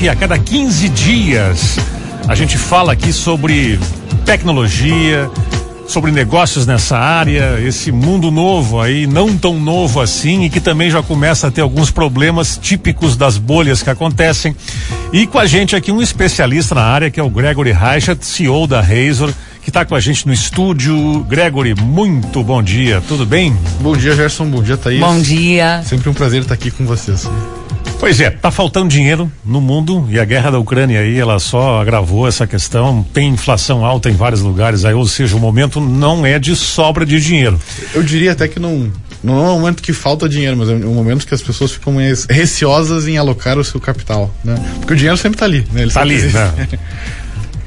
que a cada 15 dias a gente fala aqui sobre tecnologia, sobre negócios nessa área, esse mundo novo aí, não tão novo assim, e que também já começa a ter alguns problemas típicos das bolhas que acontecem. E com a gente aqui um especialista na área, que é o Gregory Reichert, CEO da Razor, que está com a gente no estúdio. Gregory, muito bom dia, tudo bem? Bom dia, Gerson, bom dia, Thaís. Bom dia. Sempre um prazer estar aqui com vocês. Pois é, tá faltando dinheiro no mundo e a guerra da Ucrânia aí, ela só agravou essa questão. Tem inflação alta em vários lugares aí, ou seja, o momento não é de sobra de dinheiro. Eu diria até que não não é um momento que falta dinheiro, mas é um momento que as pessoas ficam mais receosas em alocar o seu capital, né? Porque o dinheiro sempre está ali, né? Ele tá ali, né?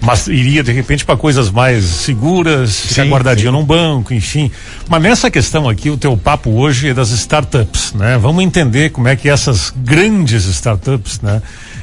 mas iria de repente para coisas mais seguras, ficar guardadinho num banco, enfim. Mas nessa questão aqui, o teu papo hoje é das startups, né? Vamos entender como é que essas grandes startups, né?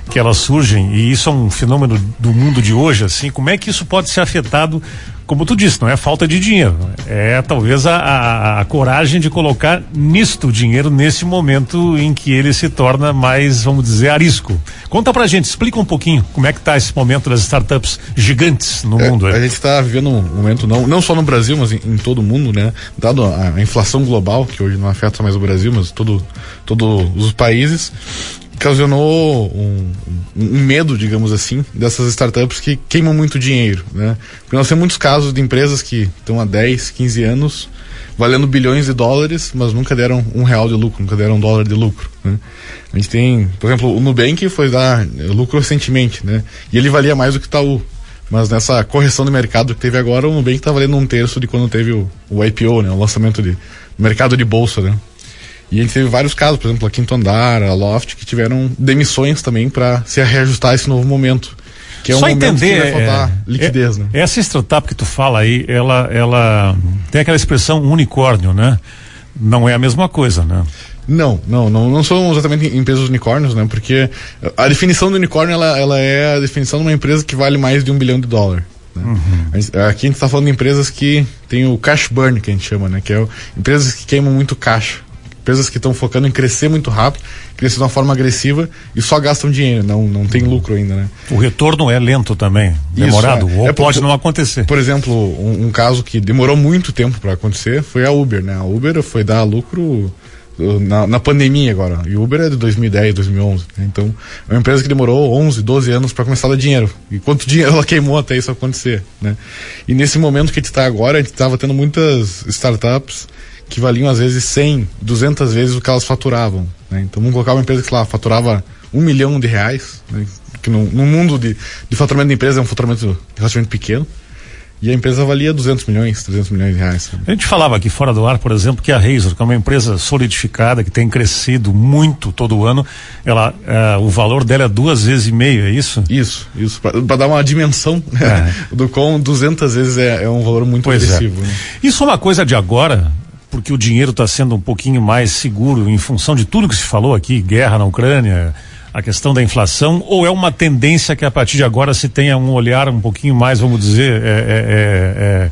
Que elas surgem, e isso é um fenômeno do mundo de hoje, assim, como é que isso pode ser afetado como tu disse, não é falta de dinheiro, é talvez a, a, a, coragem de colocar nisto dinheiro nesse momento em que ele se torna mais, vamos dizer, arisco. Conta pra gente, explica um pouquinho como é que tá esse momento das startups gigantes no é, mundo. A gente está vivendo um momento não, não só no Brasil, mas em, em todo o mundo, né? Dado a, a, inflação global, que hoje não afeta mais o Brasil, mas todo, todos os países, ocasionou um, um, medo, digamos assim, dessas startups que queimam muito dinheiro, né? Porque nós temos muitos casos de empresas que estão há 10, 15 anos valendo bilhões de dólares, mas nunca deram um real de lucro, nunca deram um dólar de lucro, né? A gente tem, por exemplo, o Nubank foi dar lucro recentemente, né? E ele valia mais do que o Itaú. Mas nessa correção de mercado que teve agora, o Nubank está valendo um terço de quando teve o, o IPO, né? O lançamento de mercado de bolsa, né? E a gente teve vários casos, por exemplo, a Quinto Andar, a Loft, que tiveram demissões também para se reajustar a esse novo momento. Que é Só um entender, que vai faltar é, liquidez, é, né? Essa startup que tu fala aí, ela, ela tem aquela expressão unicórnio, né? Não é a mesma coisa, né? Não, não, não, não são exatamente empresas unicórnios, né? Porque a definição do unicórnio, ela, ela é a definição de uma empresa que vale mais de um bilhão de dólares. Né? Uhum. Aqui a gente está falando de empresas que tem o cash burn, que a gente chama, né? Que é o, empresas que queimam muito caixa empresas que estão focando em crescer muito rápido, crescer de uma forma agressiva e só gastam dinheiro, não, não tem lucro ainda, né? O retorno é lento também, demorado, Isso, é. ou é pode por, não acontecer. Por exemplo, um, um caso que demorou muito tempo para acontecer foi a Uber, né? A Uber foi dar lucro uh, na, na, pandemia agora. E Uber é de 2010, 2011. Né? Então, é uma empresa que demorou 11, 12 anos para começar a dar dinheiro. E quanto dinheiro ela queimou até isso acontecer, né? E nesse momento que a gente está agora, a gente estava tendo muitas startups que valiam às vezes 100, 200 vezes o que elas faturavam. Né? Então vamos colocar uma empresa que lá faturava um milhão de reais, né? que no, no, mundo de, de faturamento de empresa é um faturamento relativamente pequeno. E a empresa valia 200 milhões, 300 milhões de reais. A gente falava aqui fora do ar, por exemplo, que a Razor, que é uma empresa solidificada, que tem crescido muito todo ano, ela, é, o valor dela é duas vezes e meio, é isso? Isso, isso. Para dar uma dimensão é. do quão 200 vezes é, é um valor muito pois é. agressivo. Né? Isso é uma coisa de agora, porque o dinheiro está sendo um pouquinho mais seguro em função de tudo que se falou aqui, guerra na Ucrânia, a questão da inflação, ou é uma tendência que a partir de agora se tenha um olhar um pouquinho mais, vamos dizer, é, é, é, é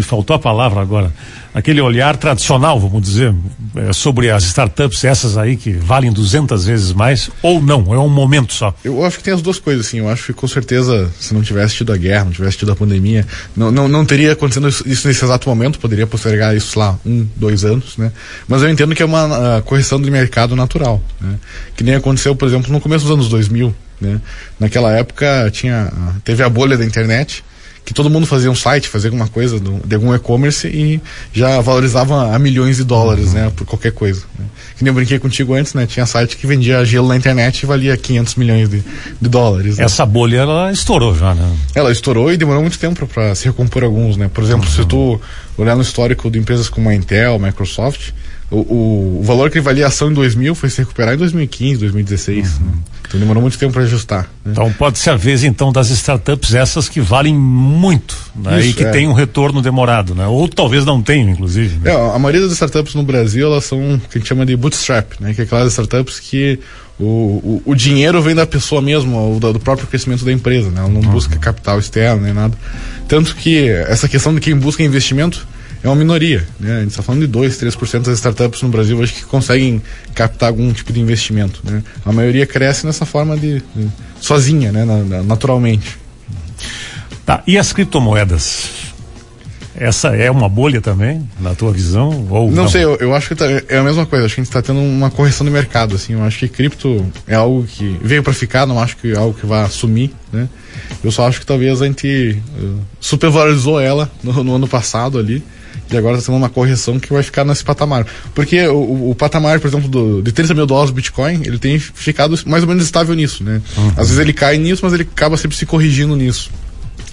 me faltou a palavra agora, aquele olhar tradicional, vamos dizer, é, sobre as startups, essas aí que valem 200 vezes mais, ou não? É um momento só? Eu acho que tem as duas coisas, assim. Eu acho que com certeza, se não tivesse tido a guerra, não tivesse tido a pandemia, não, não, não teria acontecido isso nesse exato momento, poderia postergar isso lá um, dois anos, né? Mas eu entendo que é uma correção de mercado natural, né? Que nem aconteceu, por exemplo, no começo dos anos 2000, né? Naquela época tinha, teve a bolha da internet, que todo mundo fazia um site, fazia alguma coisa do, de algum e-commerce e já valorizava a milhões de dólares, uhum. né, por qualquer coisa. Né. Que nem eu brinquei contigo antes, né, tinha site que vendia gelo na internet e valia 500 milhões de, de dólares. Né. Essa bolha, ela estourou já, né? Ela estourou e demorou muito tempo para se recompor alguns, né. Por exemplo, uhum. se tu olhar no histórico de empresas como a Intel, Microsoft, o, o, valor que valia a ação em 2000 foi se recuperar em 2015, 2016. Uhum. Né? Então demorou muito tempo para ajustar. Né? Então pode ser a vez então das startups essas que valem muito né? Isso, e que é. tem um retorno demorado, né? Ou talvez não tenham, inclusive. Né? É, a maioria das startups no Brasil elas são o que a gente chama de bootstrap, né? Que é aquelas startups que o, o, o dinheiro vem da pessoa mesmo, do, do, próprio crescimento da empresa, né? Ela não uhum. busca capital externo nem nada. Tanto que essa questão de quem busca investimento é uma minoria, né? A gente está falando de 2, 3% das startups no Brasil hoje que conseguem captar algum tipo de investimento, né? A maioria cresce nessa forma de, de sozinha, né? Na, na, naturalmente. Tá, e as criptomoedas? Essa é uma bolha também, na tua visão? Ou não, não? sei, eu, eu, acho que tá, é a mesma coisa. Acho que a gente está tendo uma correção do mercado. Assim, eu acho que cripto é algo que veio para ficar, não acho que é algo que vai sumir. Né? Eu só acho que talvez a gente uh, supervalorizou ela no, no ano passado ali e agora está tendo uma correção que vai ficar nesse patamar. Porque o, o patamar, por exemplo, do, de 30 mil dólares do Bitcoin, ele tem ficado mais ou menos estável nisso, né? Uhum. Às vezes ele cai nisso, mas ele acaba sempre se corrigindo nisso.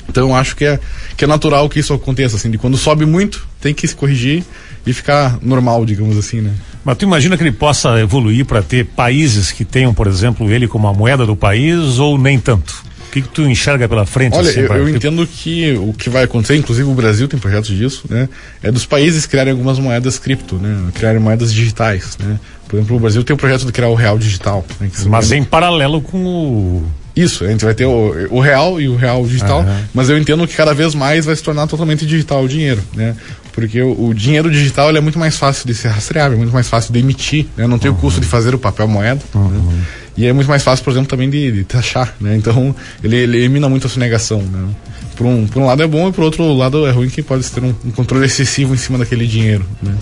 Então eu acho que é, que é natural que isso aconteça, assim, de quando sobe muito, tem que se corrigir e ficar normal, digamos assim, né? Mas tu imagina que ele possa evoluir para ter países que tenham, por exemplo, ele como a moeda do país ou nem tanto? Que, que tu enxerga pela frente? Olha, assim, eu, eu entendo que o que vai acontecer, inclusive o Brasil tem projetos disso, né? É dos países criarem algumas moedas cripto, né? Criarem moedas digitais, né? Por exemplo, o Brasil tem o projeto de criar o real digital. Né? Mas em paralelo com o isso, a gente vai ter o, o real e o real digital, uhum. mas eu entendo que cada vez mais vai se tornar totalmente digital o dinheiro, né? Porque o, o dinheiro digital é muito mais fácil de ser rastreável, muito mais fácil de emitir, né? Não tem uhum. o custo de fazer o papel moeda, uhum. né? E é muito mais fácil, por exemplo, também de, de taxar, né? Então, ele, ele elimina muito a sonegação, né? Por um, por um lado é bom e por outro lado é ruim que pode ter um, um controle excessivo em cima daquele dinheiro, né?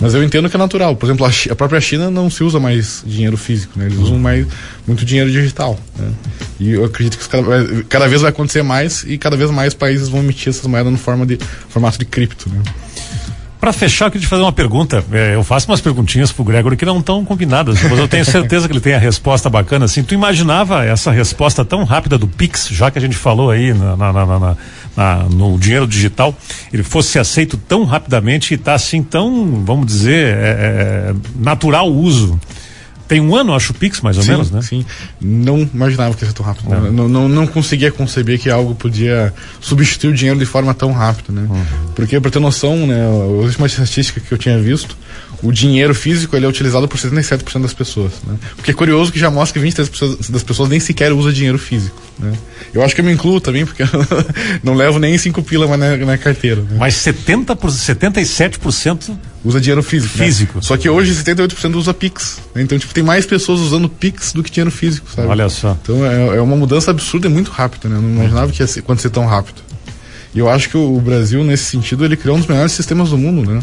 Mas eu entendo que é natural. Por exemplo, a, a, própria China não se usa mais dinheiro físico, né? Eles usam mais muito dinheiro digital, né? E eu acredito que cada, cada vez vai acontecer mais e cada vez mais países vão emitir essas moedas no forma de, formato de cripto, né? Para fechar, eu queria te fazer uma pergunta. É, eu faço umas perguntinhas pro Gregory que não estão combinadas, mas eu tenho certeza que ele tem a resposta bacana. Assim, tu imaginava essa resposta tão rápida do Pix, já que a gente falou aí na, na, na, na no dinheiro digital, ele fosse aceito tão rapidamente e está assim tão, vamos dizer, é, é, natural uso. Tem um ano, acho, o Pix, mais ou sim, menos, né? Sim. Não imaginava que ia ser tão rápido. Não. Não, não, não conseguia conceber que algo podia substituir o dinheiro de forma tão rápida, né? Uhum. Porque, para ter noção, né, a última estatística que eu tinha visto, o dinheiro físico ele é utilizado por 77% das pessoas. Né? Porque é curioso que já mostra que 23% das pessoas nem sequer usa dinheiro físico. Né? Eu acho que eu me incluo também, porque eu não levo nem 5 pila mais na, na carteira. Né? Mas 70%, 77% usa dinheiro físico. Né? Físico. Né? Só que hoje 78% usa Pix. Né? Então, tipo, tem mais pessoas usando Pix do que dinheiro físico, sabe? Olha só. Então é, é uma mudança absurda e muito rápida, né? Eu não imaginava que ia ser, acontecer tão rápido. E eu acho que o Brasil, nesse sentido, ele criou um dos melhores sistemas do mundo, né?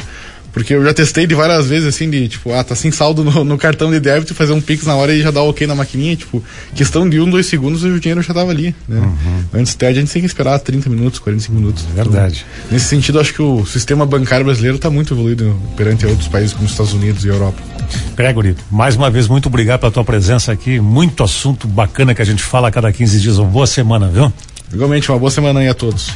Porque eu já testei de várias vezes, assim, de tipo, ah, tá sem saldo no, no cartão de débito, fazer um Pix na hora e já dar ok na maquininha. Tipo, questão de um, dois segundos e o dinheiro já tava ali, né? Uhum. Antes TED a gente tem que esperar 30 minutos, 45 minutos. É verdade. Então, nesse sentido, acho que o sistema bancário brasileiro está muito evoluído perante outros países como os Estados Unidos e Europa. Gregory, mais uma vez, muito obrigado pela tua presença aqui. Muito assunto bacana que a gente fala a cada 15 dias. Uma boa semana, viu? Igualmente, uma boa semana aí a todos.